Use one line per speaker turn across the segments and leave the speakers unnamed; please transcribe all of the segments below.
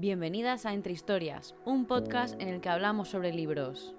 Bienvenidas a Entre Historias, un podcast en el que hablamos sobre libros.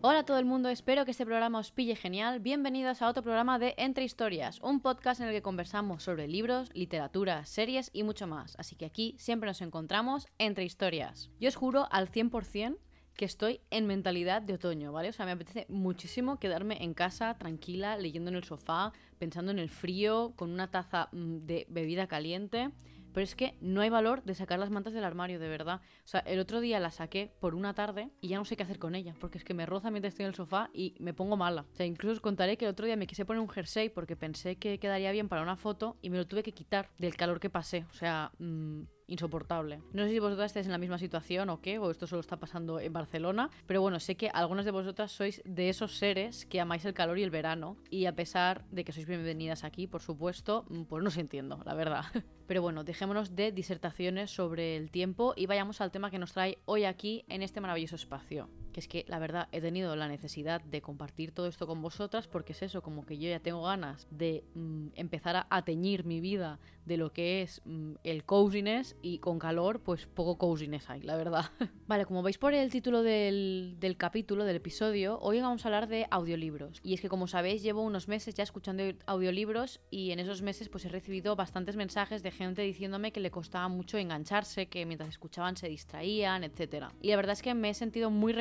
Hola a todo el mundo, espero que este programa os pille genial. Bienvenidos a otro programa de Entre Historias, un podcast en el que conversamos sobre libros, literatura, series y mucho más. Así que aquí siempre nos encontramos entre historias. Yo os juro al 100% que estoy en mentalidad de otoño, ¿vale? O sea, me apetece muchísimo quedarme en casa, tranquila, leyendo en el sofá, pensando en el frío, con una taza mm, de bebida caliente. Pero es que no hay valor de sacar las mantas del armario, de verdad. O sea, el otro día la saqué por una tarde y ya no sé qué hacer con ella, porque es que me roza mientras estoy en el sofá y me pongo mala. O sea, incluso os contaré que el otro día me quise poner un jersey porque pensé que quedaría bien para una foto y me lo tuve que quitar del calor que pasé. O sea, mmm, insoportable. No sé si vosotras estáis en la misma situación o qué, o esto solo está pasando en Barcelona, pero bueno, sé que algunas de vosotras sois de esos seres que amáis el calor y el verano, y a pesar de que sois bienvenidas aquí, por supuesto, mm, pues no os entiendo, la verdad. Pero bueno, dejémonos de disertaciones sobre el tiempo y vayamos al tema que nos trae hoy aquí en este maravilloso espacio es que la verdad he tenido la necesidad de compartir todo esto con vosotras porque es eso, como que yo ya tengo ganas de mm, empezar a, teñir mi vida de lo que es mm, el coziness y con calor pues poco coziness hay, la verdad. vale, como veis por el título del, del capítulo, del episodio, hoy vamos a hablar de audiolibros. Y es que como sabéis llevo unos meses ya escuchando audiolibros y en esos meses pues he recibido bastantes mensajes de gente diciéndome que le costaba mucho engancharse, que mientras escuchaban se distraían, etc. Y la verdad es que me he sentido muy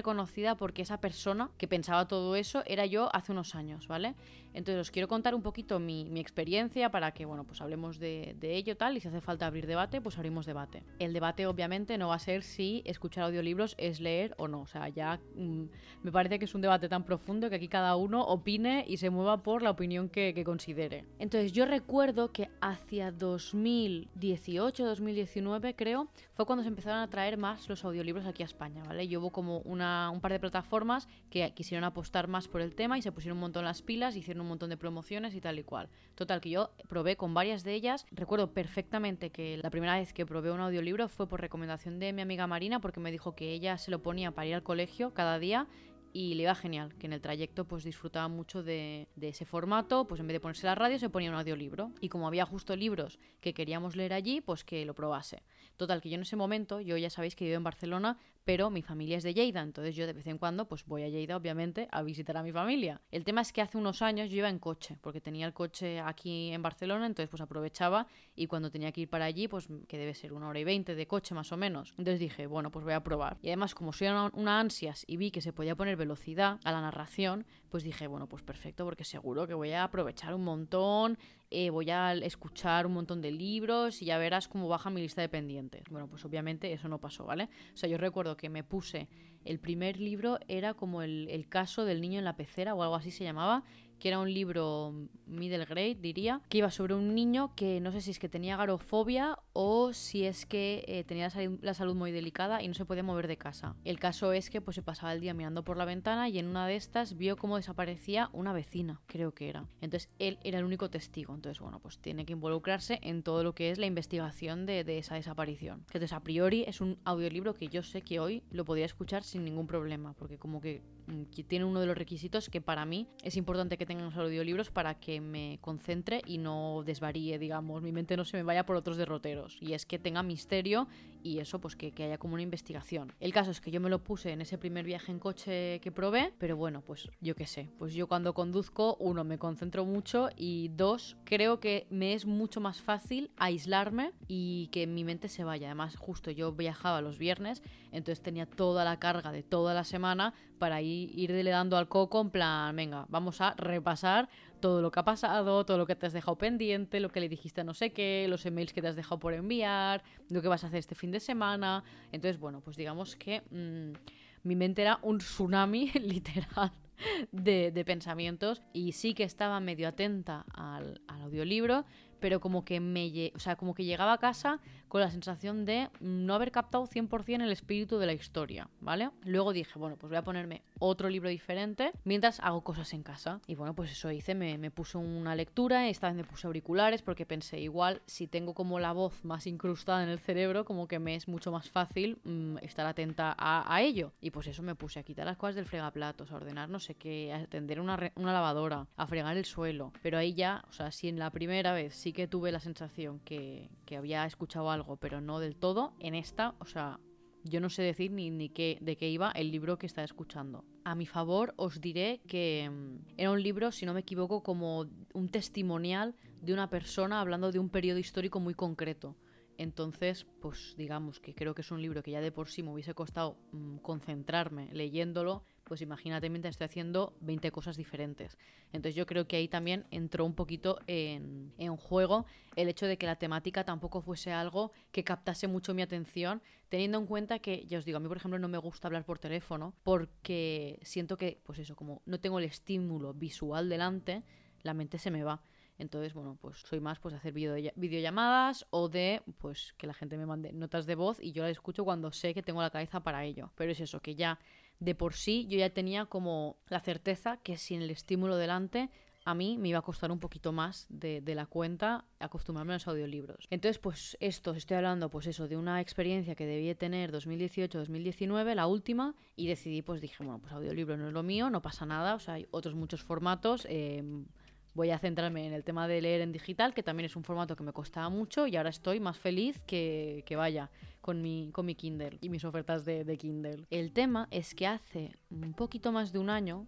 porque esa persona que pensaba todo eso era yo hace unos años, ¿vale? Entonces os quiero contar un poquito mi, experiencia para que, bueno, pues hablemos de, ello tal y si hace falta abrir debate, pues abrimos debate. El debate obviamente no va a ser si escuchar audiolibros es leer o no, o sea, ya mm, me parece que es un debate tan profundo que aquí cada uno opine y se mueva por la opinión que, que considere. Entonces yo recuerdo que hacia 2018, 2019 creo, fue cuando se empezaron a traer más los audiolibros aquí a España, ¿vale? Yo hubo como una un par de plataformas que quisieron apostar más por el tema y se pusieron un montón las pilas, hicieron un montón de promociones y tal y cual. Total, que yo probé con varias de ellas. Recuerdo perfectamente que la primera vez que probé un audiolibro fue por recomendación de mi amiga Marina porque me dijo que ella se lo ponía para ir al colegio cada día y le iba genial, que en el trayecto pues disfrutaba mucho de, ese formato, pues en vez de ponerse la radio se ponía un audiolibro y como había justo libros que queríamos leer allí, pues que lo probase. Total, que yo en ese momento, yo ya sabéis que vivo en Barcelona, pero mi familia es de Lleida, entonces yo de vez en cuando pues voy a Lleida obviamente a visitar a mi familia. El tema es que hace unos años yo iba en coche, porque tenía el coche aquí en Barcelona, entonces pues aprovechaba y cuando tenía que ir para allí, pues que debe ser una hora y veinte de coche más o menos. Entonces dije, bueno, pues voy a probar. Y además como soy una, ansias y vi que se podía poner velocidad a la narración, pues dije, bueno, pues perfecto, porque seguro que voy a aprovechar un montón, eh, voy a escuchar un montón de libros y ya verás cómo baja mi lista de pendientes. Bueno, pues obviamente eso no pasó, ¿vale? O sea, yo recuerdo que me puse, el primer libro era como el, el caso del niño en la pecera o algo así se llamaba, que era un libro middle grade, diría, que iba sobre un niño que no sé si es que tenía garofobia o si es que eh, tenía la salud, muy delicada y no se podía mover de casa. El caso es que pues se pasaba el día mirando por la ventana y en una de estas vio cómo desaparecía una vecina, creo que era. Entonces él era el único testigo, entonces bueno, pues tiene que involucrarse en todo lo que es la investigación de, esa desaparición. Entonces a priori es un audiolibro que yo sé que hoy lo podría escuchar sin ningún problema, porque como que Mm, que tiene uno de los requisitos que para mí es importante que tengan los audiolibros para que me concentre y no desvaríe, digamos, mi mente no se me vaya por otros derroteros. Y es que tenga misterio y eso, pues que, que haya como una investigación. El caso es que yo me lo puse en ese primer viaje en coche que probé, pero bueno, pues yo qué sé, pues yo cuando conduzco, uno, me concentro mucho y dos, creo que me es mucho más fácil aislarme y que mi mente se vaya. Además, justo yo viajaba los viernes, entonces tenía toda la carga de toda la semana para ir irle dando al coco en plan, venga, vamos a repasar todo lo que ha pasado, todo lo que te has dejado pendiente, lo que le dijiste no sé qué, los emails que te has dejado por enviar, lo que vas a hacer este fin de semana. Entonces, bueno, pues digamos que mm, mi mente era un tsunami literal. De, pensamientos y sí que estaba medio atenta al, al audiolibro, pero como que me o sea, como que llegaba a casa con la sensación de no haber captado 100% el espíritu de la historia, ¿vale? Luego dije, bueno, pues voy a ponerme otro libro diferente mientras hago cosas en casa. Y bueno, pues eso hice, me, puse una lectura, esta vez me puse auriculares porque pensé, igual si tengo como la voz más incrustada en el cerebro, como que me es mucho más fácil mm, estar atenta a, ello. Y pues eso me puse a quitar las cosas del fregaplatos, a ordenar no sé qué, a atender una, una lavadora, a fregar el suelo. Pero ahí ya, o sea, si en la primera vez sí que tuve la sensación que, que había escuchado algo, pero no del todo, en esta, o sea, yo no sé decir ni, ni qué, de qué iba el libro que estaba escuchando. A mi favor os diré que mm, era un libro, si no me equivoco, como un testimonial de una persona hablando de un periodo histórico muy concreto. Entonces, pues digamos que creo que es un libro que ya de por sí me hubiese costado mm, concentrarme leyéndolo, pues imagínate mientras estoy haciendo 20 cosas diferentes. Entonces yo creo que ahí también entró un poquito en, en, juego el hecho de que la temática tampoco fuese algo que captase mucho mi atención, teniendo en cuenta que, ya os digo, a mí por ejemplo no me gusta hablar por teléfono porque siento que, pues eso, como no tengo el estímulo visual delante, la mente se me va. Entonces, bueno, pues soy más pues de hacer videollamadas o de pues que la gente me mande notas de voz y yo las escucho cuando sé que tengo la cabeza para ello. Pero es eso, que ya de por sí yo ya tenía como la certeza que sin el estímulo delante a mí me iba a costar un poquito más de, la cuenta acostumbrarme a los audiolibros. Entonces, pues esto, estoy hablando, pues eso, de una experiencia que debí tener 2018-2019, la última, y decidí, pues dije, bueno, pues audiolibro no es lo mío, no pasa nada, o sea, hay otros muchos formatos. Eh, voy a centrarme en el tema de leer en digital, que también es un formato que me costaba mucho y ahora estoy más feliz que, que vaya con mi, con mi Kindle y mis ofertas de, Kindle. El tema es que hace un poquito más de un año,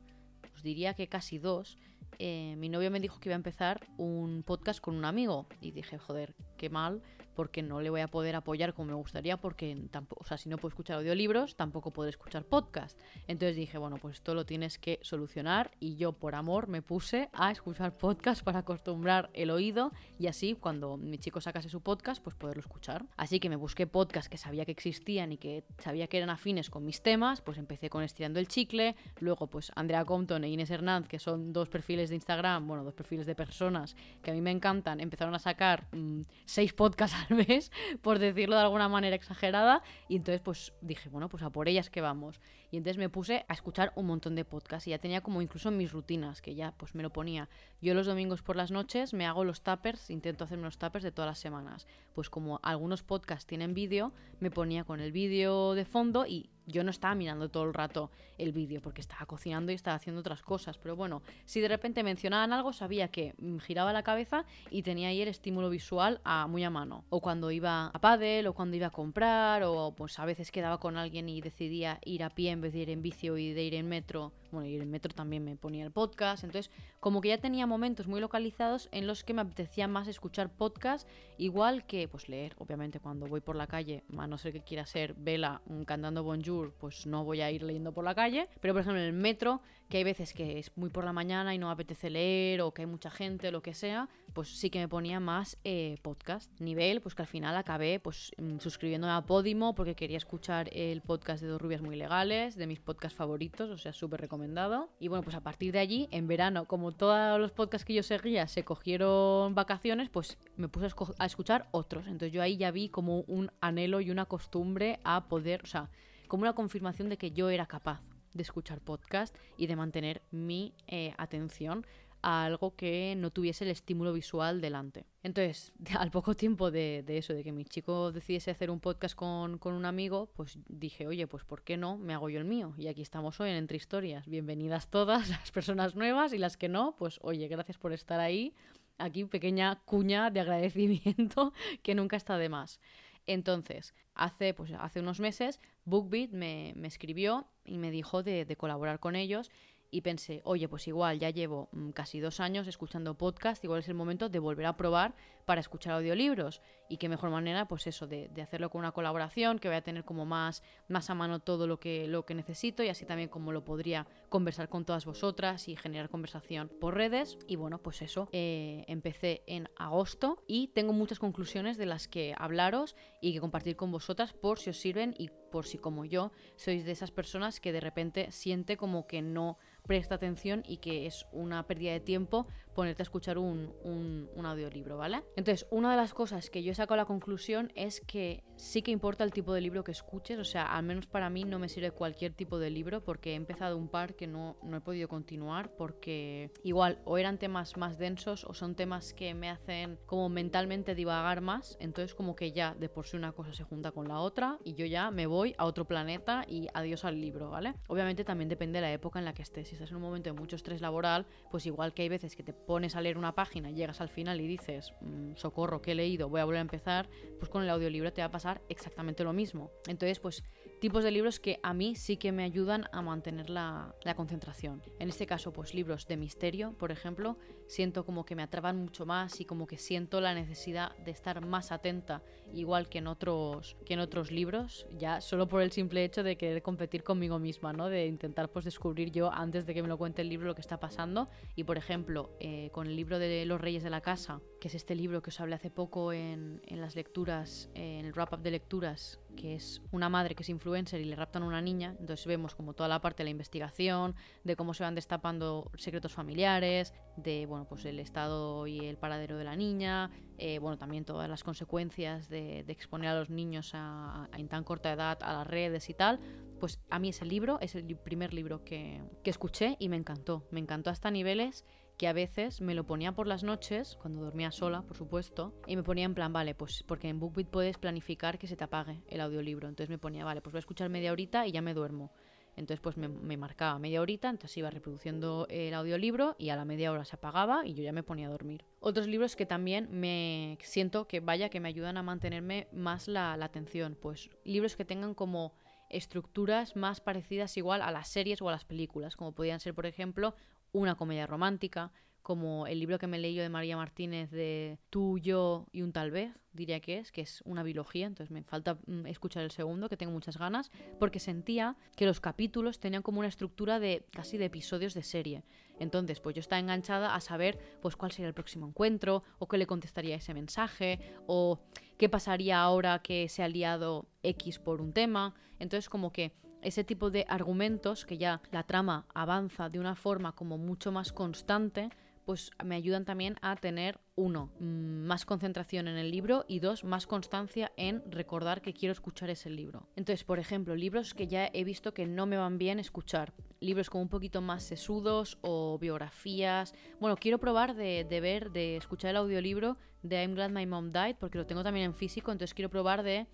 os diría que casi dos, eh, mi novio me dijo que iba a empezar un podcast con un amigo y dije, joder, qué mal, porque no le voy a poder apoyar como me gustaría, porque o sea, si no puedo escuchar audiolibros, tampoco puedo escuchar podcast. Entonces dije, bueno, pues esto lo tienes que solucionar y yo por amor me puse a escuchar podcast para acostumbrar el oído y así cuando mi chico sacase su podcast, pues poderlo escuchar. Así que me busqué podcasts que sabía que existían y que sabía que eran afines con mis temas, pues empecé con Estirando el Chicle, luego pues Andrea Compton e Inés Hernández, que son dos perfiles de Instagram, bueno, dos perfiles de personas que a mí me encantan, empezaron a sacar mmm, seis podcasts al mes, por decirlo de alguna manera exagerada, y entonces pues dije, bueno, pues a por ellas que vamos. Y entonces me puse a escuchar un montón de podcasts y ya tenía como incluso mis rutinas, que ya pues me lo ponía. Yo los domingos por las noches me hago los tappers, intento hacerme los tappers de todas las semanas. Pues como algunos podcasts tienen vídeo, me ponía con el vídeo de fondo y yo no estaba mirando todo el rato el vídeo porque estaba cocinando y estaba haciendo otras cosas. Pero bueno, si de repente mencionaban algo, sabía que mm, giraba la cabeza y tenía ahí el estímulo visual a, muy a mano. O cuando iba a pádel, o cuando iba a comprar, o pues a veces quedaba con alguien y decidía ir a pie en vez de ir en vicio y de ir en metro bueno, y el metro también me ponía el podcast, entonces como que ya tenía momentos muy localizados en los que me apetecía más escuchar podcast, igual que pues leer, obviamente cuando voy por la calle, a no ser que quiera ser vela cantando bonjour, pues no voy a ir leyendo por la calle, pero por ejemplo en el metro, que hay veces que es muy por la mañana y no apetece leer o que hay mucha gente o lo que sea, pues sí que me ponía más eh, podcast. Nivel, pues que al final acabé pues mm, suscribiéndome a Podimo porque quería escuchar el podcast de Dos Rubias Muy Legales, de mis podcasts favoritos, o sea, súper recomendado. Y bueno, pues a partir de allí, en verano, como todos los podcasts que yo seguía se cogieron vacaciones, pues me puse a, a escuchar otros. Entonces yo ahí ya vi como un anhelo y una costumbre a poder, o sea, como una confirmación de que yo era capaz de escuchar podcast y de mantener mi eh, atención a algo que no tuviese el estímulo visual delante. Entonces, al poco tiempo de, eso, de que mi chico decidiese hacer un podcast con, con, un amigo, pues dije, oye, pues ¿por qué no? Me hago yo el mío. Y aquí estamos hoy en Entre Historias. Bienvenidas todas las personas nuevas y las que no, pues oye, gracias por estar ahí. Aquí pequeña cuña de agradecimiento que nunca está de más. Entonces, hace, pues, hace unos meses, BookBeat me, me escribió y me dijo de, de colaborar con ellos y pensé, oye, pues igual ya llevo mm, casi dos años escuchando podcast, igual es el momento de volver a probar para escuchar audiolibros. Y qué mejor manera, pues eso, de, hacerlo con una colaboración, que voy a tener como más, más a mano todo lo que, lo que necesito y así también como lo podría conversar con todas vosotras y generar conversación por redes. Y bueno, pues eso, eh, empecé en agosto y tengo muchas conclusiones de las que hablaros y que compartir con vosotras por si os sirven y por si como yo sois de esas personas que de repente siente como que no presta atención y que es una pérdida de tiempo ponerte a escuchar un, un, audiolibro, ¿vale? Entonces, una de las cosas que yo he sacado a la conclusión es que sí que importa el tipo de libro que escuches, o sea, al menos para mí no me sirve cualquier tipo de libro porque he empezado un par que no, no he podido continuar porque igual o eran temas más densos o son temas que me hacen como mentalmente divagar más, entonces como que ya de por sí una cosa se junta con la otra y yo ya me voy a otro planeta y adiós al libro, ¿vale? Obviamente también depende de la época en la que estés, si estás en un momento de mucho estrés laboral, pues igual que hay veces que te pones a leer una página, llegas al final y dices, mm, socorro, que he leído, voy a volver a empezar, pues con el audiolibro te va a pasar exactamente lo mismo. Entonces, pues tipos de libros que a mí sí que me ayudan a mantener la, la, concentración. En este caso, pues libros de misterio, por ejemplo, siento como que me atrapan mucho más y como que siento la necesidad de estar más atenta, igual que en otros, que en otros libros, ya solo por el simple hecho de querer competir conmigo misma, ¿no? De intentar pues descubrir yo antes de que me lo cuente el libro lo que está pasando. Y por ejemplo, eh, con el libro de Los Reyes de la Casa, que es este libro que os hablé hace poco en, en las lecturas, en el wrap-up de lecturas, que es una madre que es influencer y le raptan a una niña. Entonces vemos como toda la parte de la investigación, de cómo se van destapando secretos familiares, de bueno, pues el estado y el paradero de la niña, eh, bueno, también todas las consecuencias de, exponer a los niños a, en tan corta edad a las redes y tal. Pues a mí ese libro es el primer libro que, que escuché y me encantó. Me encantó hasta niveles que a veces me lo ponía por las noches, cuando dormía sola, por supuesto, y me ponía en plan, vale, pues porque en BookBeat puedes planificar que se te apague el audiolibro. Entonces me ponía, vale, pues voy a escuchar media horita y ya me duermo. Entonces pues me, marcaba media horita, entonces iba reproduciendo el audiolibro y a la media hora se apagaba y yo ya me ponía a dormir. Otros libros que también me siento que vaya, que me ayudan a mantenerme más la, la atención, pues libros que tengan como estructuras más parecidas igual a las series o a las películas, como podían ser por ejemplo una comedia romántica, como el libro que me leí yo de María Martínez de Tú, yo y un tal vez, diría que es, que es una biología, entonces me falta mm, escuchar el segundo, que tengo muchas ganas, porque sentía que los capítulos tenían como una estructura de casi de episodios de serie. Entonces, pues yo estaba enganchada a saber pues cuál sería el próximo encuentro, o qué le contestaría ese mensaje, o qué pasaría ahora que se ha liado X por un tema. Entonces, como que ese tipo de argumentos que ya la trama avanza de una forma como mucho más constante, pues me ayudan también a tener, uno, más concentración en el libro y dos, más constancia en recordar que quiero escuchar ese libro. Entonces, por ejemplo, libros que ya he visto que no me van bien escuchar, libros como un poquito más sesudos o biografías. Bueno, quiero probar de, de ver, de escuchar el audiolibro de I'm Glad My Mom Died, porque lo tengo también en físico, entonces quiero probar de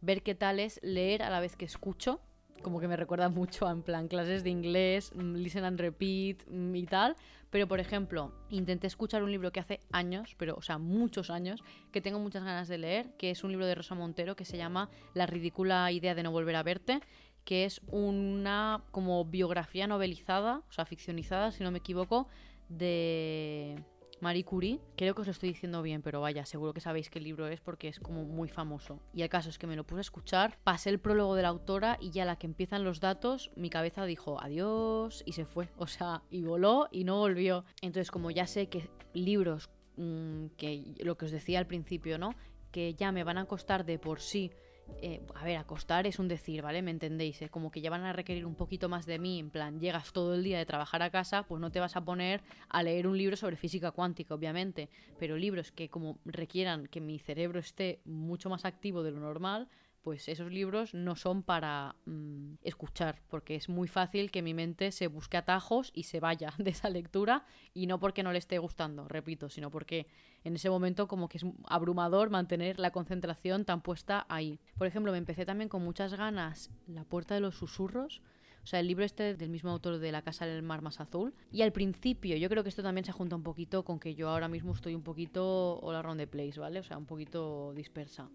ver qué tal es leer a la vez que escucho como que me recuerda mucho a en plan clases de inglés, mm, listen and repeat mm, y tal. Pero por ejemplo, intenté escuchar un libro que hace años, pero o sea, muchos años, que tengo muchas ganas de leer, que es un libro de Rosa Montero que se llama La ridícula idea de no volver a verte, que es una como biografía novelizada, o sea, ficcionizada, si no me equivoco, de Marie Curie, creo que os lo estoy diciendo bien, pero vaya, seguro que sabéis qué libro es porque es como muy famoso. Y el caso es que me lo puse a escuchar, pasé el prólogo de la autora y ya la que empiezan los datos, mi cabeza dijo adiós y se fue. O sea, y voló y no volvió. Entonces, como ya sé que libros, mm, que lo que os decía al principio, ¿no? Que ya me van a costar de por sí eh, a ver, acostar es un decir, ¿vale? ¿Me entendéis? Es como que ya van a requerir un poquito más de mí, en plan, llegas todo el día de trabajar a casa, pues no te vas a poner a leer un libro sobre física cuántica, obviamente, pero libros que como requieran que mi cerebro esté mucho más activo de lo normal, pues esos libros no son para mm, escuchar, porque es muy fácil que mi mente se busque atajos y se vaya de esa lectura, y no porque no le esté gustando, repito, sino porque en ese momento como que es abrumador mantener la concentración tan puesta ahí. Por ejemplo, me empecé también con muchas ganas La puerta de los susurros, o sea, el libro este del mismo autor de La Casa del Mar Más Azul. Y al principio, yo creo que esto también se junta un poquito con que yo ahora mismo estoy un poquito all around the place, ¿vale? O sea, un poquito dispersa.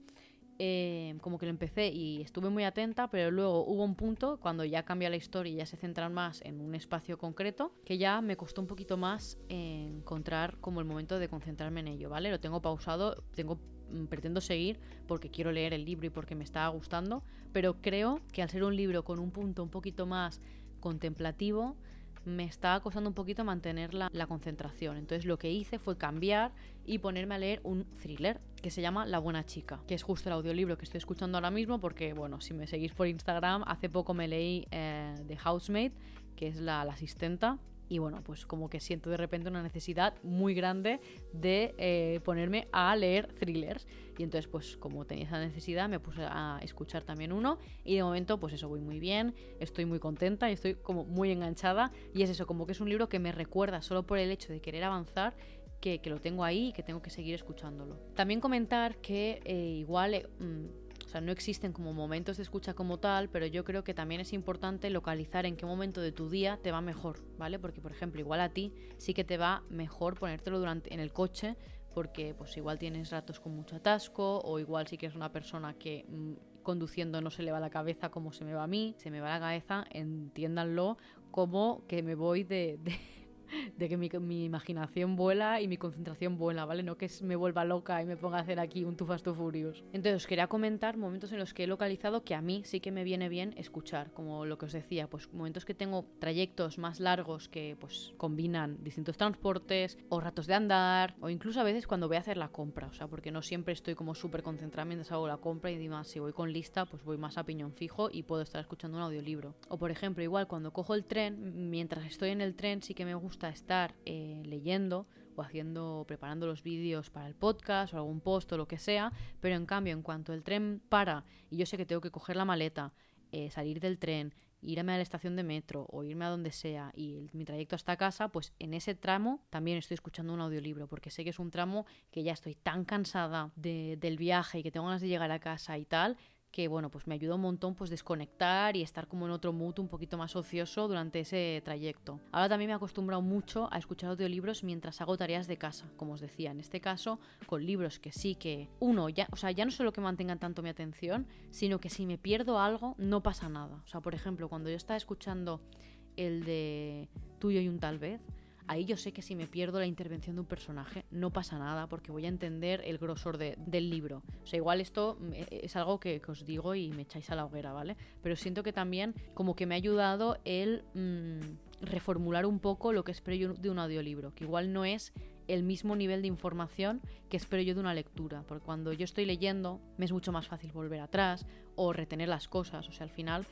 Eh, como que lo empecé y estuve muy atenta, pero luego hubo un punto cuando ya cambia la historia y ya se centran más en un espacio concreto, que ya me costó un poquito más encontrar como el momento de concentrarme en ello, ¿vale? Lo tengo pausado, tengo mm, pretendo seguir porque quiero leer el libro y porque me está gustando, pero creo que al ser un libro con un punto un poquito más contemplativo, me estaba costando un poquito mantener la, concentración. Entonces lo que hice fue cambiar y ponerme a leer un thriller que se llama La Buena Chica, que es justo el audiolibro que estoy escuchando ahora mismo porque, bueno, si me seguís por Instagram, hace poco me leí eh, The Housemaid, que es la, la asistenta, y bueno, pues como que siento de repente una necesidad muy grande de eh, ponerme a leer thrillers. Y entonces pues como tenía esa necesidad me puse a escuchar también uno y de momento pues eso voy muy bien, estoy muy contenta y estoy como muy enganchada. Y es eso, como que es un libro que me recuerda solo por el hecho de querer avanzar que, lo tengo ahí y que tengo que seguir escuchándolo. También comentar que eh, igual... Eh, mm, O sea, no existen como momentos de escucha como tal, pero yo creo que también es importante localizar en qué momento de tu día te va mejor, ¿vale? Porque, por ejemplo, igual a ti sí que te va mejor ponértelo durante en el coche porque pues igual tienes ratos con mucho atasco o igual sí que una persona que mm, conduciendo no se le va la cabeza como se me va a mí, se me va la cabeza, entiéndanlo como que me voy de que mi, imaginación vuela y mi concentración vuela, ¿vale? No que me vuelva loca y me ponga a hacer aquí un Too Fast Furious. Entonces os quería comentar momentos en los que he localizado que a mí sí que me viene bien escuchar, como lo que os decía, pues momentos que tengo trayectos más largos que pues combinan distintos transportes o ratos de andar o incluso a veces cuando voy a hacer la compra, o sea, porque no siempre estoy como súper concentrada mientras hago la compra y además si voy con lista pues voy más a piñón fijo y puedo estar escuchando un audiolibro. O por ejemplo, igual cuando cojo el tren, mientras estoy en el tren sí que me gusta estar eh, leyendo o haciendo, preparando los vídeos para el podcast o algún post o lo que sea, pero en cambio, en cuanto el tren para y yo sé que tengo que coger la maleta, eh, salir del tren, irme a la estación de metro o irme a donde sea y mi trayecto hasta casa, pues en ese tramo también estoy escuchando un audiolibro, porque sé que es un tramo que ya estoy tan cansada del viaje y que tengo ganas de llegar a casa y tal, que bueno, pues me ayuda un montón pues desconectar y estar como en otro mood un poquito más ocioso durante ese trayecto. Ahora también me he acostumbrado mucho a escuchar audiolibros mientras hago tareas de casa, como os decía, en este caso con libros que sí que uno ya, o sea, ya no solo que mantengan tanto mi atención, sino que si me pierdo algo no pasa nada. O sea, por ejemplo, cuando yo estaba escuchando el de tuyo y un tal vez, ahí yo sé que si me pierdo la intervención de un personaje no pasa nada porque voy a entender el grosor del libro. O sea, igual esto mm, e, es algo que, os digo y me echáis a la hoguera, ¿vale? Pero siento que también como que me ha ayudado el mm, reformular un poco lo que espero yo de un audiolibro, que igual no es el mismo nivel de información que espero yo de una lectura, porque cuando yo estoy leyendo me es mucho más fácil volver atrás o retener las cosas, o sea, al final,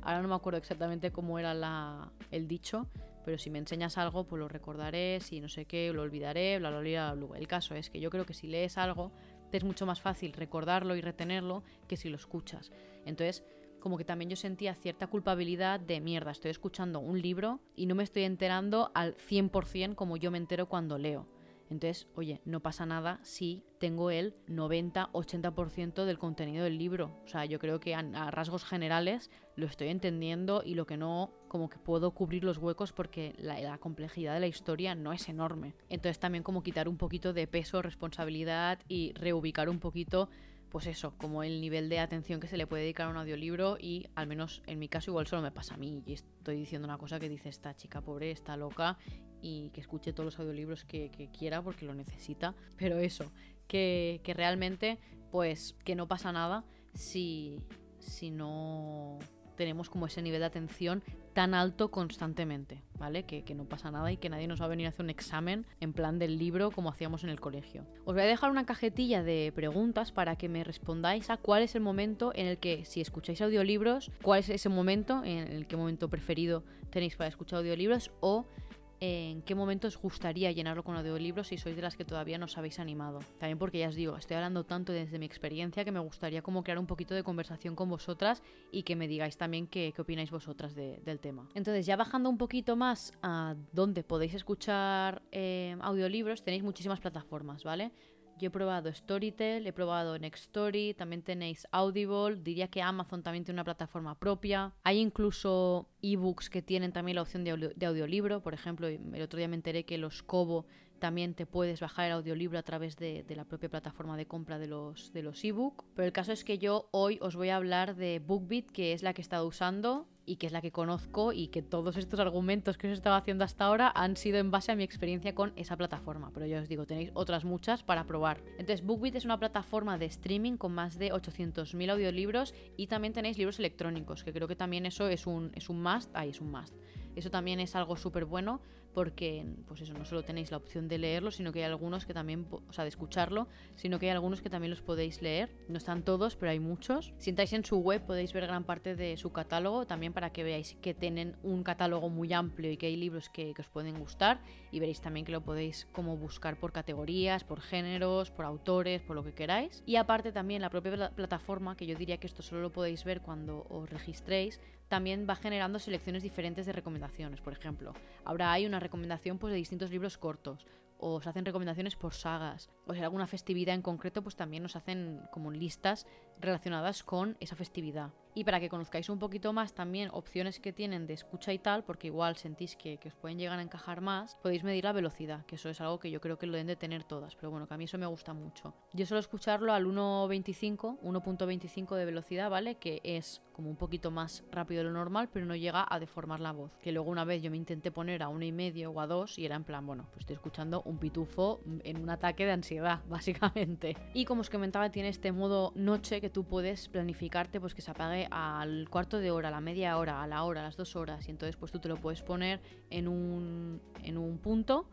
ahora no me acuerdo exactamente cómo era la, el dicho, pero si me enseñas algo, pues lo recordaré, si no sé qué, lo olvidaré, bla, bla, bla, bla. El caso es que yo creo que si lees algo, te es mucho más fácil recordarlo y retenerlo que si lo escuchas. Entonces, como que también yo sentía cierta culpabilidad de mierda, estoy escuchando un libro y no me estoy enterando al 100% como yo me entero cuando leo. Entonces, oye, no pasa nada si tengo el 90-80% del contenido del libro. O sea, yo creo que a, rasgos generales lo estoy entendiendo y lo que no, como que puedo cubrir los huecos porque la, complejidad de la historia no es enorme. Entonces también como quitar un poquito de peso, responsabilidad y reubicar un poquito pues eso, como el nivel de atención que se le puede dedicar a un audiolibro y al menos en mi caso igual solo me pasa a mí y estoy diciendo una cosa que dice esta chica pobre, está loca y que escuche todos los audiolibros que, quiera porque lo necesita. Pero eso, que, realmente pues que no pasa nada si, si no tenemos como ese nivel de atención tan alto constantemente, ¿vale? Que, que, no pasa nada y que nadie nos va a venir a hacer un examen en plan del libro como hacíamos en el colegio. Os voy a dejar una cajetilla de preguntas para que me respondáis a cuál es el momento en el que, si escucháis audiolibros, cuál es ese momento, en el que momento preferido tenéis para escuchar audiolibros o en qué momento os gustaría llenarlo con audiolibros si sois de las que todavía no os habéis animado. También porque ya os digo, estoy hablando tanto desde mi experiencia que me gustaría como crear un poquito de conversación con vosotras y que me digáis también qué, opináis vosotras del tema. Entonces, ya bajando un poquito más a dónde podéis escuchar eh, audiolibros, tenéis muchísimas plataformas, ¿vale? Yo he probado Storytel, he probado Nextory, también tenéis Audible, diría que Amazon también tiene una plataforma propia. Hay incluso ebooks que tienen también la opción de, audiolibro, por ejemplo, el otro día me enteré que los Kobo también te puedes bajar el audiolibro a través de, la propia plataforma de compra de los, de los ebook. Pero el caso es que yo hoy os voy a hablar de BookBeat, que es la que he estado usando y que es la que conozco y que todos estos argumentos que os estaba haciendo hasta ahora han sido en base a mi experiencia con esa plataforma. Pero ya os digo, tenéis otras muchas para probar. Entonces, BookBeat es una plataforma de streaming con más de 800.000 audiolibros y también tenéis libros electrónicos, que creo que también eso es un, es un must. Ahí es un must. Eso también es algo súper bueno porque, pues eso, no solo tenéis la opción de leerlo, sino que hay algunos que también, o sea, de escucharlo, sino que hay algunos que también los podéis leer. No están todos, pero hay muchos. Si entráis en su web podéis ver gran parte de su catálogo, también para que veáis que tienen un catálogo muy amplio y que hay libros que, os pueden gustar. Y veréis también que lo podéis como buscar por categorías, por géneros, por autores, por lo que queráis. Y aparte también la propia plataforma, que yo diría que esto solo lo podéis ver cuando os registréis, también va generando selecciones diferentes de recomendaciones. Por ejemplo, ahora hay una recomendación pues, de distintos libros cortos, o os hacen recomendaciones por sagas, o si hay alguna festividad en concreto, pues también nos hacen como listas relacionadas con esa festividad. Y para que conozcáis un poquito más también opciones que tienen de escucha y tal, porque igual sentís que, os pueden llegar a encajar más, podéis medir la velocidad, que eso es algo que yo creo que lo deben de tener todas, pero bueno, que a mí eso me gusta mucho. Yo suelo escucharlo al 1.25, 1.25 de velocidad, ¿vale? Que es como un poquito más rápido de lo normal, pero no llega a deformar la voz. Que luego una vez yo me intenté poner a uno y medio o a dos y era en plan, bueno, pues estoy escuchando un pitufo en un ataque de ansiedad, básicamente. Y como os comentaba, tiene este modo noche que tú puedes planificarte, pues que se apague al cuarto de hora, a la media hora, a la hora, a las dos horas. Y entonces pues tú te lo puedes poner en un, en un punto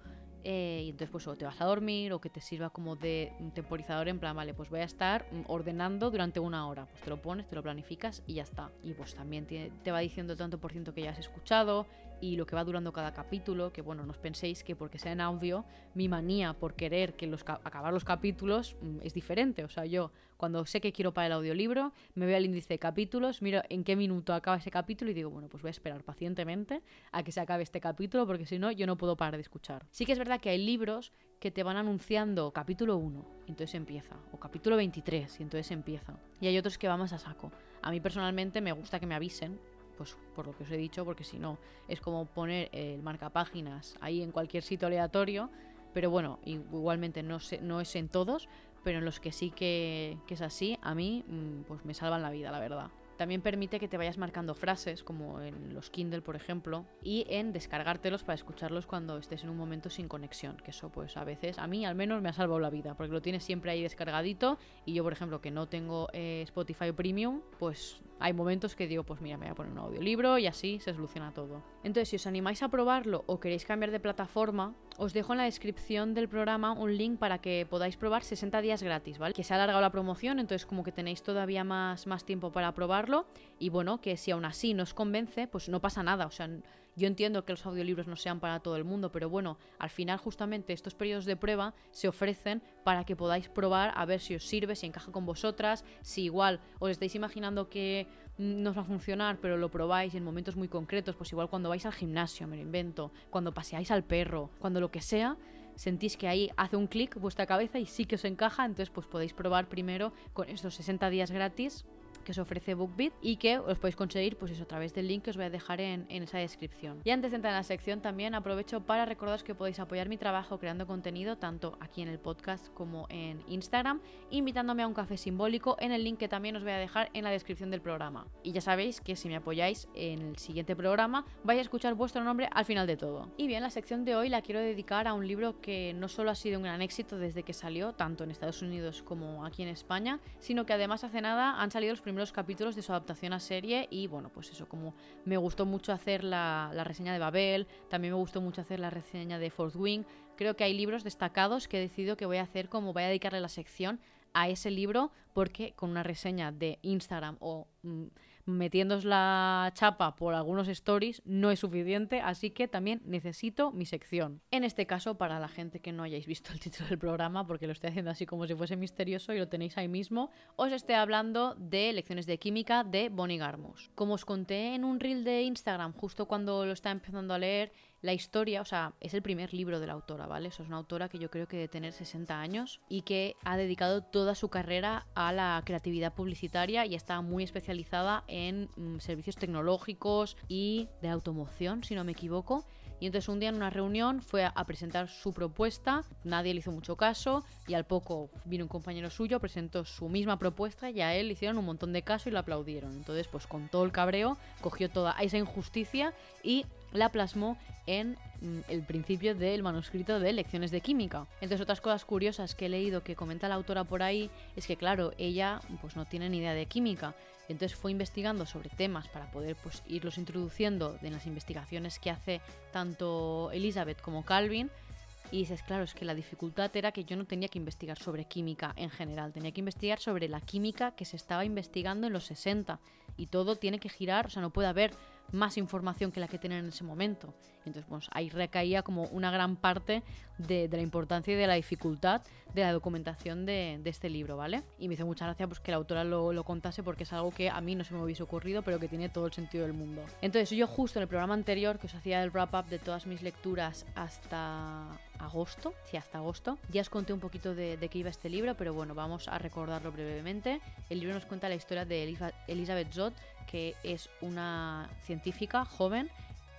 eh, y entonces pues o te vas a dormir o que te sirva como de temporizador en plan, vale, pues voy a estar ordenando durante una hora. Pues te lo pones, te lo planificas y ya está. Y pues también te, te va diciendo el tanto por ciento que ya has escuchado y lo que va durando cada capítulo, que bueno, no os penséis que porque sea en audio, mi manía por querer que los acabar los capítulos mm, es diferente. O sea, yo cuando sé que quiero para el audiolibro, me veo al índice de capítulos, miro en qué minuto acaba ese capítulo y digo, bueno, pues voy a esperar pacientemente a que se acabe este capítulo porque si no, yo no puedo parar de escuchar. Sí que es verdad que hay libros que te van anunciando capítulo 1, y entonces empieza, o capítulo 23, y entonces empieza. Y hay otros que vamos a saco. A mí personalmente me gusta que me avisen, pues por lo que os he dicho, porque si no es como poner el marcapáginas ahí en cualquier sitio aleatorio, pero bueno, igualmente no es en todos, pero en los que sí que, es así, a mí mm, pues me salvan la vida, la verdad. También permite que te vayas marcando frases, como en los Kindle, por ejemplo, y en descargártelos para escucharlos cuando estés en un momento sin conexión, que eso pues a veces, a mí al menos me ha salvado la vida, porque lo tienes siempre ahí descargadito y yo, por ejemplo, que no tengo eh, Spotify Premium, pues hay momentos que digo, pues mira, me voy a poner un audiolibro y así se soluciona todo. Entonces, si os animáis a probarlo o queréis cambiar de plataforma, os dejo en la descripción del programa un link para que podáis probar 60 días gratis, ¿vale? Que se ha alargado la promoción, entonces como que tenéis todavía más, más tiempo para probarlo. Y bueno, que si aún así no os convence, pues no pasa nada. O sea, yo entiendo que los audiolibros no sean para todo el mundo, pero bueno, al final justamente estos periodos de prueba se ofrecen para que podáis probar a ver si os sirve, si encaja con vosotras, si igual os estáis imaginando que no os va a funcionar, pero lo probáis en momentos muy concretos, pues igual cuando vais al gimnasio, me lo invento, cuando paseáis al perro, cuando lo que sea, sentís que ahí hace un clic vuestra cabeza y sí que os encaja, entonces pues podéis probar primero con estos 60 días gratis que os ofrece BookBeat y que os podéis conseguir pues eso a través del link que os voy a dejar en, esa descripción. Y antes de entrar en la sección también aprovecho para recordaros que podéis apoyar mi trabajo creando contenido tanto aquí en el podcast como en Instagram, invitándome a un café simbólico en el link que también os voy a dejar en la descripción del programa. Y ya sabéis que si me apoyáis en el siguiente programa vais a escuchar vuestro nombre al final de todo. Y bien, la sección de hoy la quiero dedicar a un libro que no solo ha sido un gran éxito desde que salió, tanto en Estados Unidos como aquí en España, sino que además hace nada han salido los primeros los capítulos de su adaptación a serie y bueno, pues eso, como me gustó mucho hacer la, reseña de Babel, también me gustó mucho hacer la reseña de Fourth Wing, creo que hay libros destacados que he decidido que voy a hacer como voy a dedicarle la sección a ese libro porque con una reseña de Instagram o... Mm, metiéndos la chapa por algunos stories no es suficiente, así que también necesito mi sección. En este caso, para la gente que no hayáis visto el título del programa, porque lo estoy haciendo así como si fuese misterioso y lo tenéis ahí mismo, os estoy hablando de lecciones de química de Bonnie Garmus. Como os conté en un reel de Instagram justo cuando lo estaba empezando a leer, la historia, o sea, es el primer libro de la autora, ¿vale? Es una autora que yo creo que debe tener 60 años y que ha dedicado toda su carrera a la creatividad publicitaria y está muy especializada en mm, servicios tecnológicos y de automoción, si no me equivoco. Y entonces un día en una reunión fue a, presentar su propuesta, nadie le hizo mucho caso y al poco vino un compañero suyo, presentó su misma propuesta y a él hicieron un montón de caso y lo aplaudieron. Entonces pues con todo el cabreo cogió toda esa injusticia y la plasmó en mm, el principio del manuscrito de Lecciones de Química. Entonces, otras cosas curiosas que he leído que comenta la autora por ahí es que, claro, ella pues no tiene ni idea de química. Entonces fue investigando sobre temas para poder pues, irlos introduciendo en las investigaciones que hace tanto Elizabeth como Calvin. Y dices, claro, es que la dificultad era que yo no tenía que investigar sobre química en general, tenía que investigar sobre la química que se estaba investigando en los 60. Y todo tiene que girar, o sea, no puede haber más información que la que tienen en ese momento. Entonces, pues ahí recaía como una gran parte de, la importancia y de la dificultad de la documentación de, este libro, ¿vale? Y me hizo mucha gracia pues, que la autora lo, lo, contase porque es algo que a mí no se me hubiese ocurrido, pero que tiene todo el sentido del mundo. Entonces, yo justo en el programa anterior que os hacía el wrap-up de todas mis lecturas hasta agosto, sí, hasta agosto, ya os conté un poquito de, de qué iba este libro, pero bueno, vamos a recordarlo brevemente. El libro nos cuenta la historia de Elizabeth Zott, que es una científica joven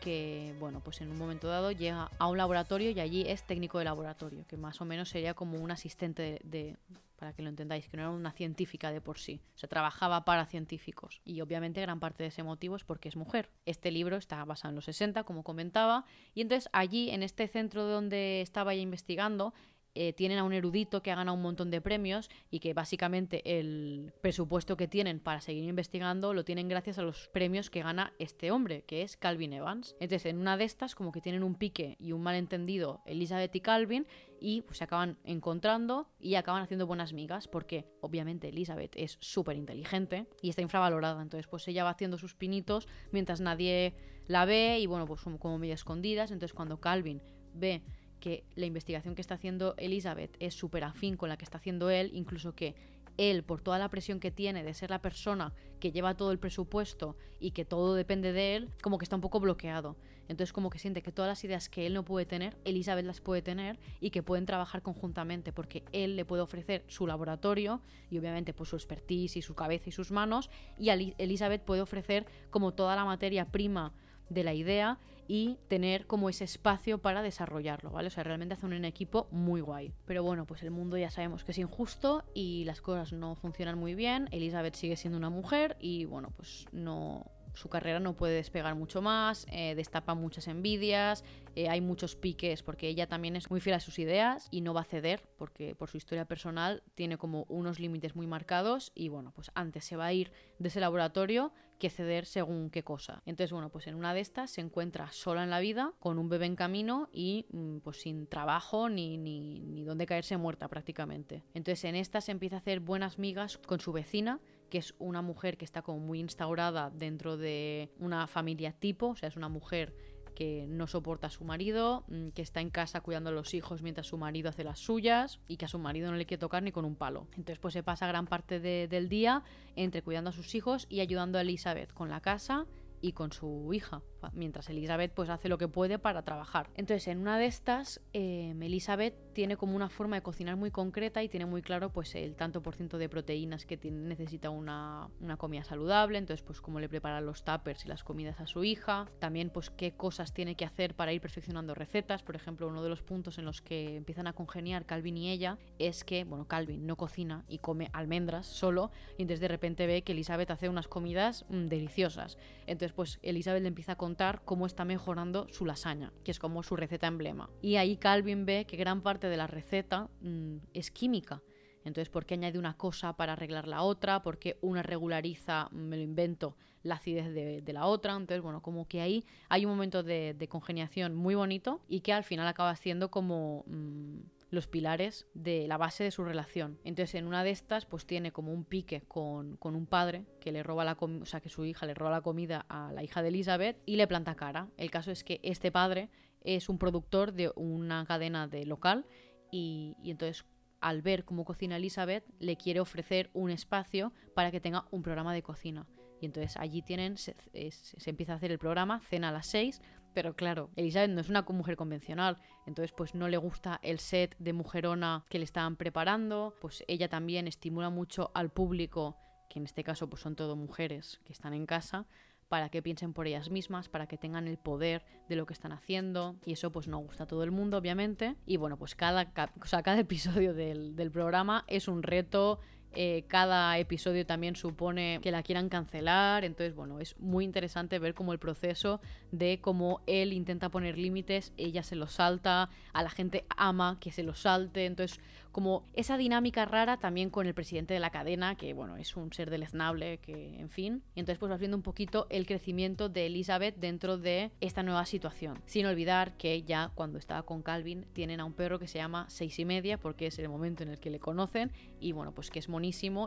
que, bueno, pues en un momento dado llega a un laboratorio y allí es técnico de laboratorio, que más o menos sería como un asistente de, para que lo entendáis, que no era una científica de por sí, o sea, trabajaba para científicos. Y obviamente gran parte de ese motivo es porque es mujer. Este libro está basado en los 60, como comentaba, y entonces allí, en este centro donde estaba ella investigando, eh, tienen a un erudito que ha ganado un montón de premios y que básicamente el presupuesto que tienen para seguir investigando lo tienen gracias a los premios que gana este hombre, que es Calvin Evans. Entonces, en una de estas, como que tienen un pique y un malentendido Elizabeth y Calvin, y pues, se acaban encontrando y acaban haciendo buenas migas, porque obviamente Elizabeth es súper inteligente y está infravalorada. Entonces, pues ella va haciendo sus pinitos mientras nadie la ve y bueno, pues como medio escondidas. Entonces, cuando Calvin ve que la investigación que está haciendo Elizabeth es súper afín con la que está haciendo él, incluso que él, por toda la presión que tiene de ser la persona que lleva todo el presupuesto y que todo depende de él, como que está un poco bloqueado. Entonces como que siente que todas las ideas que él no puede tener, Elizabeth las puede tener y que pueden trabajar conjuntamente porque él le puede ofrecer su laboratorio y obviamente pues su expertise y su cabeza y sus manos y Elizabeth puede ofrecer como toda la materia prima de la idea y tener como ese espacio para desarrollarlo, ¿vale? O sea, realmente hace un equipo muy guay. Pero bueno, pues el mundo ya sabemos que es injusto y las cosas no funcionan muy bien. Elizabeth sigue siendo una mujer y bueno, pues no, su carrera no puede despegar mucho más, eh, destapa muchas envidias, eh, hay muchos piques porque ella también es muy fiel a sus ideas y no va a ceder porque por su historia personal tiene como unos límites muy marcados y bueno, pues antes se va a ir de ese laboratorio que ceder según qué cosa. Entonces, bueno, pues en una de estas se encuentra sola en la vida, con un bebé en camino y mm, pues sin trabajo ni, ni, ni donde caerse muerta prácticamente. Entonces en esta se empieza a hacer buenas migas con su vecina, que es una mujer que está como muy instaurada dentro de una familia tipo, o sea, es una mujer que no soporta a su marido, mm, que está en casa cuidando a los hijos mientras su marido hace las suyas y que a su marido no le quiere tocar ni con un palo. Entonces pues se pasa gran parte del día entre cuidando a sus hijos y ayudando a Elizabeth con la casa y con su hija, mientras Elizabeth pues hace lo que puede para trabajar. Entonces en una de estas, eh, Elizabeth tiene como una forma de cocinar muy concreta y tiene muy claro pues el tanto por ciento de proteínas que necesita una, una, comida saludable, entonces pues cómo le prepara los tuppers y las comidas a su hija, también pues qué cosas tiene que hacer para ir perfeccionando recetas, por ejemplo uno de los puntos en los que empiezan a congeniar Calvin y ella es que, bueno, Calvin no cocina y come almendras solo y entonces de repente ve que Elizabeth hace unas comidas mm, deliciosas, entonces pues Elizabeth le empieza a contar cómo está mejorando su lasaña, que es como su receta emblema. Y ahí Calvin ve que gran parte de la receta mm, es química. Entonces, ¿por qué añade una cosa para arreglar la otra? ¿Por qué una regulariza, me lo invento, la acidez de, la otra? Entonces, bueno, como que ahí hay un momento de, congeniación muy bonito y que al final acaba siendo como... Mm, los pilares de la base de su relación. Entonces, en una de estas, pues tiene como un pique con, un padre que le roba la comida, o sea, que su hija le roba la comida a la hija de Elizabeth y le planta cara. El caso es que este padre es un productor de una cadena de local y, entonces al ver cómo cocina Elizabeth, le quiere ofrecer un espacio para que tenga un programa de cocina. Y entonces allí tienen, se, se empieza a hacer el programa, cena a las 6, pero claro, Elizabeth no es una mujer convencional, entonces pues no le gusta el set de mujerona que le estaban preparando, pues ella también estimula mucho al público, que en este caso pues son todo mujeres que están en casa, para que piensen por ellas mismas, para que tengan el poder de lo que están haciendo. Y eso pues no gusta a todo el mundo, obviamente. Y bueno, pues cada, cada episodio del, del programa es un reto eh, cada episodio también supone que la quieran cancelar. Entonces, bueno, es muy interesante ver cómo el proceso de cómo él intenta poner límites, ella se los salta, a la gente ama que se los salte. Entonces, como esa dinámica rara también con el presidente de la cadena, que bueno, es un ser deleznable, que en fin. Y entonces pues vas viendo un poquito el crecimiento de Elizabeth dentro de esta nueva situación. Sin olvidar que ya cuando estaba con Calvin tienen a un perro que se llama seis y media, porque es el momento en el que le conocen, y bueno, pues que es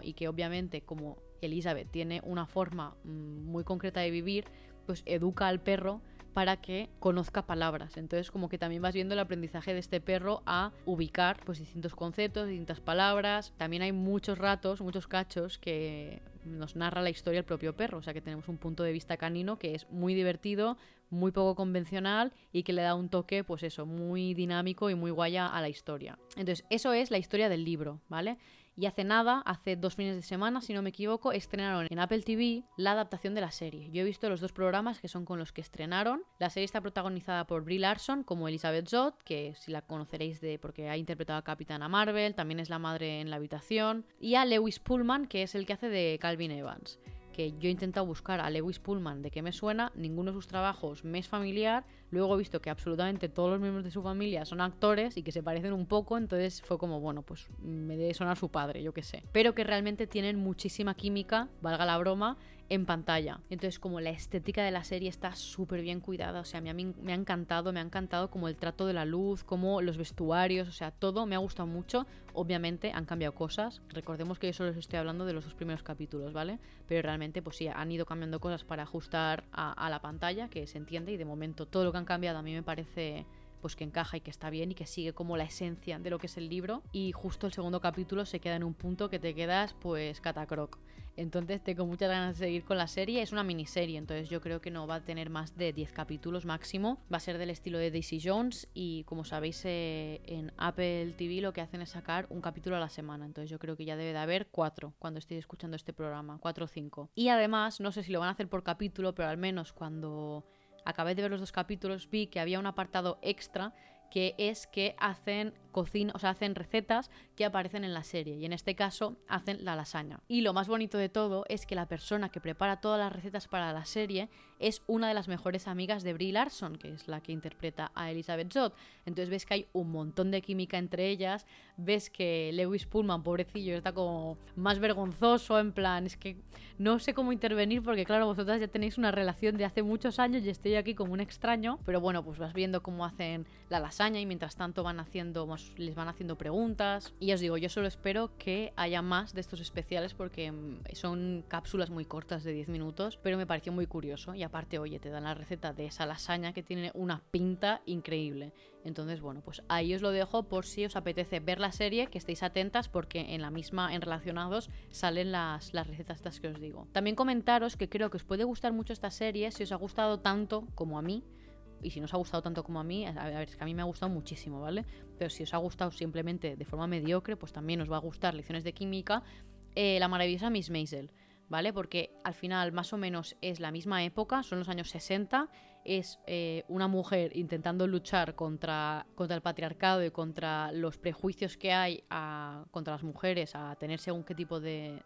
y que obviamente como Elizabeth tiene una forma mm, muy concreta de vivir, pues educa al perro para que conozca palabras. Entonces como que también vas viendo el aprendizaje de este perro a ubicar pues distintos conceptos, distintas palabras. También hay muchos ratos, muchos cachos que nos narra la historia el propio perro, o sea que tenemos un punto de vista canino que es muy divertido, muy poco convencional y que le da un toque, pues eso, muy dinámico y muy guaya a la historia. Entonces, eso es la historia del libro, ¿vale? Y hace nada, hace dos fines de semana, si no me equivoco, estrenaron en Apple TV la adaptación de la serie. Yo he visto los dos programas que son con los que estrenaron. La serie está protagonizada por Brie Larson como Elizabeth Zott, que si la conoceréis de porque ha interpretado a Capitana Marvel, también es la madre en la habitación, y a Lewis Pullman, que es el que hace de Calvin Evans que yo he intentado buscar a Lewis Pullman de qué me suena, ninguno de sus trabajos me es familiar, luego he visto que absolutamente todos los miembros de su familia son actores y que se parecen un poco, entonces fue como, bueno, pues me debe sonar su padre, yo qué sé. Pero que realmente tienen muchísima química, valga la broma, en pantalla. Entonces, como la estética de la serie está súper bien cuidada, o sea, me ha, me ha encantado, me ha encantado como el trato de la luz, como los vestuarios, o sea, todo me ha gustado mucho. Obviamente han cambiado cosas, recordemos que yo solo os estoy hablando de los dos primeros capítulos, ¿vale? Pero realmente, pues sí, han ido cambiando cosas para ajustar a, a la pantalla, que se entiende, y de momento todo lo que han cambiado a mí me parece pues que encaja y que está bien y que sigue como la esencia de lo que es el libro y justo el segundo capítulo se queda en un punto que te quedas pues catacroc. Entonces tengo muchas ganas de seguir con la serie, es una miniserie, entonces yo creo que no va a tener más de 10 capítulos máximo, va a ser del estilo de Daisy Jones y como sabéis eh, en Apple TV lo que hacen es sacar un capítulo a la semana, entonces yo creo que ya debe de haber cuatro cuando estéis escuchando este programa, cuatro o cinco. Y además, no sé si lo van a hacer por capítulo, pero al menos cuando acabé de ver los dos capítulos, vi que había un apartado extra que es que hacen cocina, o sea, hacen recetas que aparecen en la serie y en este caso hacen la lasaña. Y lo más bonito de todo es que la persona que prepara todas las recetas para la serie es una de las mejores amigas de Brie Larson, que es la que interpreta a Elizabeth Zott. Entonces ves que hay un montón de química entre ellas, ves que Lewis Pullman, pobrecillo, está como más vergonzoso, en plan, es que no sé cómo intervenir porque claro, vosotras ya tenéis una relación de hace muchos años y estoy aquí como un extraño, pero bueno, pues vas viendo cómo hacen la lasaña y mientras tanto van haciendo, les van haciendo preguntas. Y os digo, yo solo espero que haya más de estos especiales porque mm, son cápsulas muy cortas de 10 minutos, pero me pareció muy curioso y aparte, oye, te dan la receta de esa lasaña que tiene una pinta increíble. Entonces, bueno, pues ahí os lo dejo por si os apetece ver la serie, que estéis atentas porque en la misma, en relacionados, salen las, las recetas estas que os digo. También comentaros que creo que os puede gustar mucho esta serie si os ha gustado tanto como a mí. Y si no os ha gustado tanto como a mí, a ver, es que a mí me ha gustado muchísimo, ¿vale? Pero si os ha gustado simplemente de forma mediocre, pues también os va a gustar lecciones de química. Eh, la maravillosa Miss Maisel, ¿vale? Porque al final más o menos es la misma época, son los años 60 es eh, una mujer intentando luchar contra, contra el patriarcado y contra los prejuicios que hay contra las mujeres a tener según qué tipo de,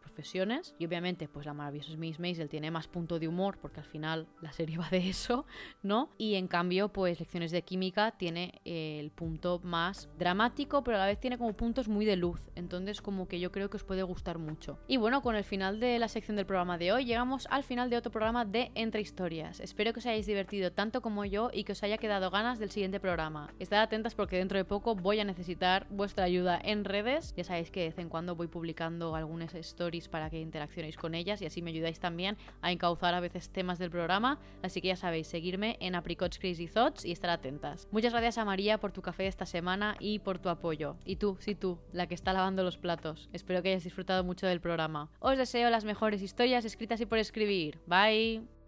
profesiones. Y obviamente, pues la maravillosa Miss Maisel tiene más punto de humor, porque al final la serie va de eso, ¿no? Y en cambio, pues Lecciones de Química tiene el punto más dramático, pero a la vez tiene como puntos muy de luz. Entonces, como que yo creo que os puede gustar mucho. Y bueno, con el final de la sección del programa de hoy, llegamos al final de otro programa de Entre Historias. Espero que os hayáis divertido tanto como yo y que os haya quedado ganas del siguiente programa. Estad atentas porque dentro de poco voy a necesitar vuestra ayuda en redes. Ya sabéis que de vez en cuando voy publicando algunas stories para que interaccionéis con ellas y así me ayudáis también a encauzar a veces temas del programa. Así que ya sabéis, seguirme en Apricots Crazy Thoughts y estar atentas. Muchas gracias a María por tu café esta semana y por tu apoyo. Y tú, sí tú, la que está lavando los platos. Espero que hayas disfrutado mucho del programa. Os deseo las mejores historias escritas y por escribir. Bye.